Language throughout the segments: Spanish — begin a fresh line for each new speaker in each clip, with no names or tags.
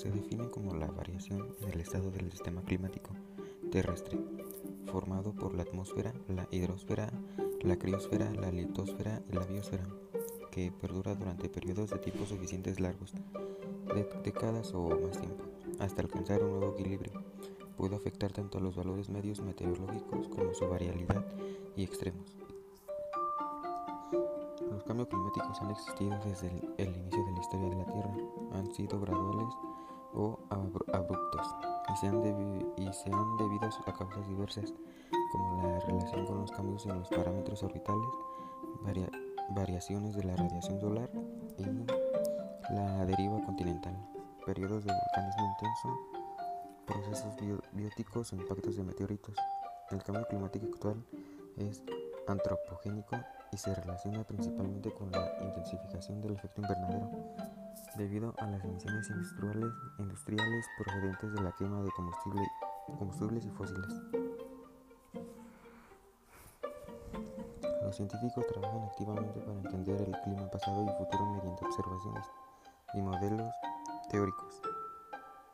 se define como la variación en el estado del sistema climático terrestre, formado por la atmósfera, la hidrosfera, la criosfera, la litosfera y la biosfera, que perdura durante periodos de tiempo suficientes largos, de décadas o más tiempo, hasta alcanzar un nuevo equilibrio. Puede afectar tanto a los valores medios meteorológicos como su variabilidad y extremos. Los cambios climáticos han existido desde el, inicio de la historia de la Tierra. Han sido graduales o abruptos y se, han debido a causas diversas, como la relación con los cambios en los parámetros orbitales, variaciones de la radiación solar y la deriva continental, periodos de volcanismo intenso, procesos bióticos o impactos de meteoritos. El cambio climático actual es antropogénico y se relaciona principalmente con la intensificación del efecto invernadero debido a las emisiones industriales, industriales procedentes de la quema de combustible, combustibles y fósiles. Los científicos trabajan activamente para entender el clima pasado y futuro mediante observaciones y modelos teóricos.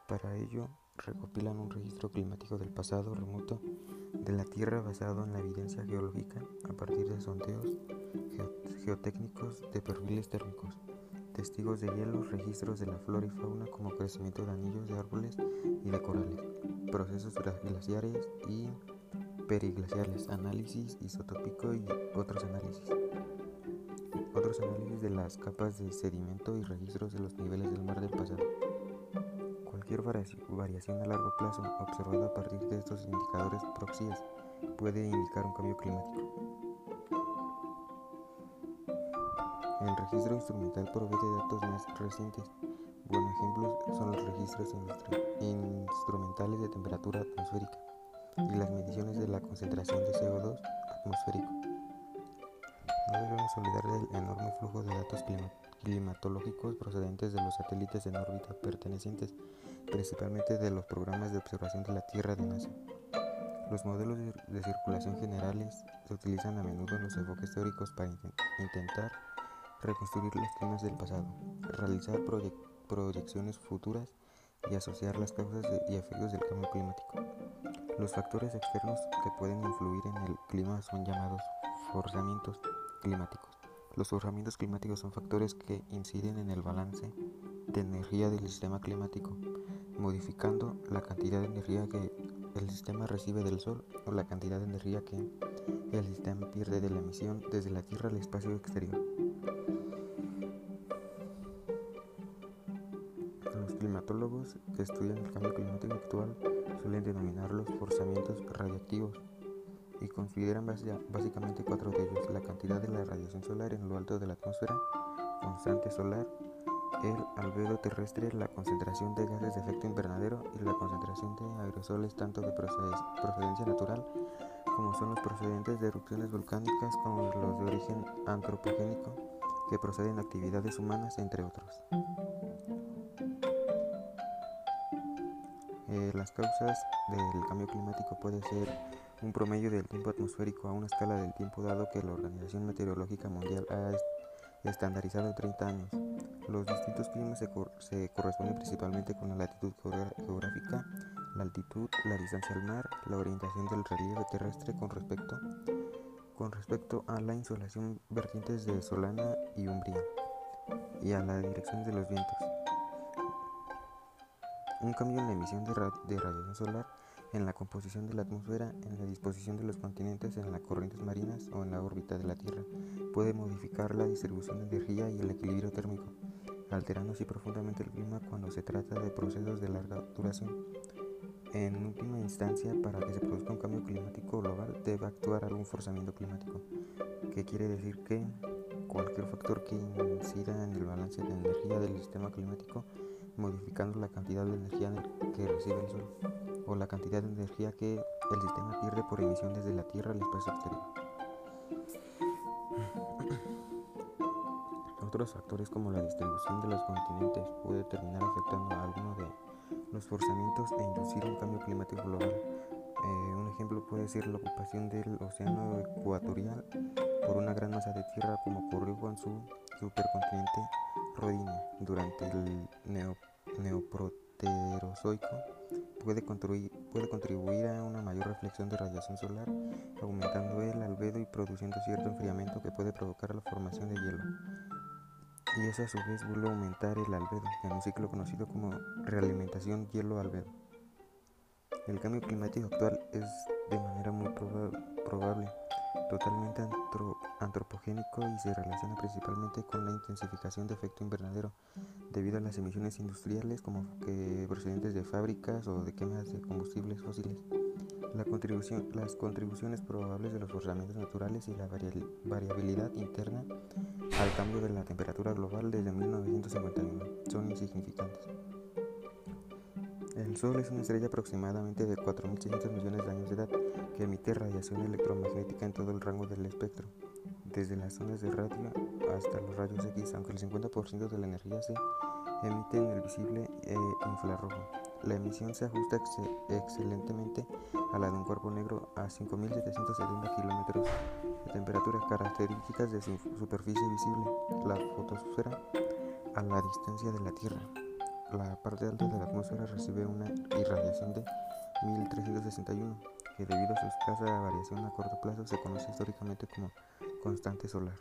Para ello, recopilan un registro climático del pasado remoto de la Tierra basado en la evidencia geológica a partir de sondeos geotécnicos de perfiles térmicos, testigos de hielo, registros de la flora y fauna como crecimiento de anillos de árboles y de corales, procesos glaciares y periglaciales, análisis isotópico y otros análisis. Otros análisis de las capas de sedimento y registros de los niveles del mar del pasado. Cualquier variación a largo plazo observada a partir de estos indicadores proxies puede indicar un cambio climático. El registro instrumental provee de datos más recientes. Buenos ejemplos son los registros instrumentales de temperatura atmosférica y las mediciones de la concentración de CO2 atmosférico. No debemos olvidar del enorme flujo de datos climatológicos procedentes de los satélites en órbita pertenecientes principalmente de los programas de observación de la Tierra de NASA. Los modelos de circulación generales se utilizan a menudo en los enfoques teóricos para intentar reconstruir los climas del pasado, realizar proyecciones futuras y asociar las causas y efectos del cambio climático. Los factores externos que pueden influir en el clima son llamados forzamientos climáticos. Los forzamientos climáticos son factores que inciden en el balance de energía del sistema climático modificando la cantidad de energía que el sistema recibe del Sol o la cantidad de energía que el sistema pierde de la emisión desde la Tierra al espacio exterior. Los climatólogos que estudian el cambio climático actual suelen denominarlos forzamientos radiactivos y consideran básicamente cuatro de ellos, la cantidad de la radiación solar en lo alto de la atmósfera, constante solar, el albedo terrestre, la concentración de gases de efecto invernadero y la concentración de aerosoles tanto de procedencia natural como son los procedentes de erupciones volcánicas como los de origen antropogénico que proceden de actividades humanas, entre otros. Eh, las causas del cambio climático puede ser un promedio del tiempo atmosférico a una escala del tiempo dado que la Organización Meteorológica Mundial ha estandarizado 30 años. Los distintos climas se, corresponden principalmente con la latitud geográfica, la altitud, la distancia al mar, la orientación del relieve terrestre con respecto, con respecto a la insolación vertientes de Solana y Umbría y a la dirección de los vientos. Un cambio en la emisión de, de radiación solar en la composición de la atmósfera, en la disposición de los continentes, en las corrientes marinas o en la órbita de la Tierra. Puede modificar la distribución de energía y el equilibrio térmico, alterando así profundamente el clima cuando se trata de procesos de larga duración. En última instancia, para que se produzca un cambio climático global, debe actuar algún forzamiento climático, que quiere decir que cualquier factor que incida en el balance de energía del sistema climático, modificando la cantidad de energía que recibe el Sol o la cantidad de energía que el sistema pierde por emisión desde la Tierra al espacio exterior. Otros factores como la distribución de los continentes puede terminar afectando a alguno de los forzamientos e inducir un cambio climático global. Eh, un ejemplo puede ser la ocupación del océano ecuatorial por una gran masa de tierra como ocurrió con su supercontinente Rodinia durante el neoproteísmo Pterozoico puede contribuir, puede contribuir a una mayor reflexión de radiación solar, aumentando el albedo y produciendo cierto enfriamiento que puede provocar la formación de hielo. Y eso a su vez vuelve a aumentar el albedo en un ciclo conocido como realimentación hielo-albedo. El cambio climático actual es de manera muy probable totalmente antropogénico y se relaciona principalmente con la intensificación de efecto invernadero debido a las emisiones industriales como que procedentes de fábricas o de quemas de combustibles fósiles. La contribución, las contribuciones probables de los forzamientos naturales y la variabilidad interna al cambio de la temperatura global desde 1951 son insignificantes. El Sol es una estrella aproximadamente de 4.600 millones de años de edad que emite radiación electromagnética en todo el rango del espectro, desde las ondas de radio hasta los rayos X, aunque el 50% de la energía se emite en el visible e infrarrojo. La emisión se ajusta excelentemente a la de un cuerpo negro a 5.770 kilómetros de temperatura, características de su superficie visible, la fotosfera, a la distancia de la Tierra. La parte alta de la atmósfera recibe una irradiación de 1361, que debido a su escasa variación a corto plazo se conoce históricamente como constante solar.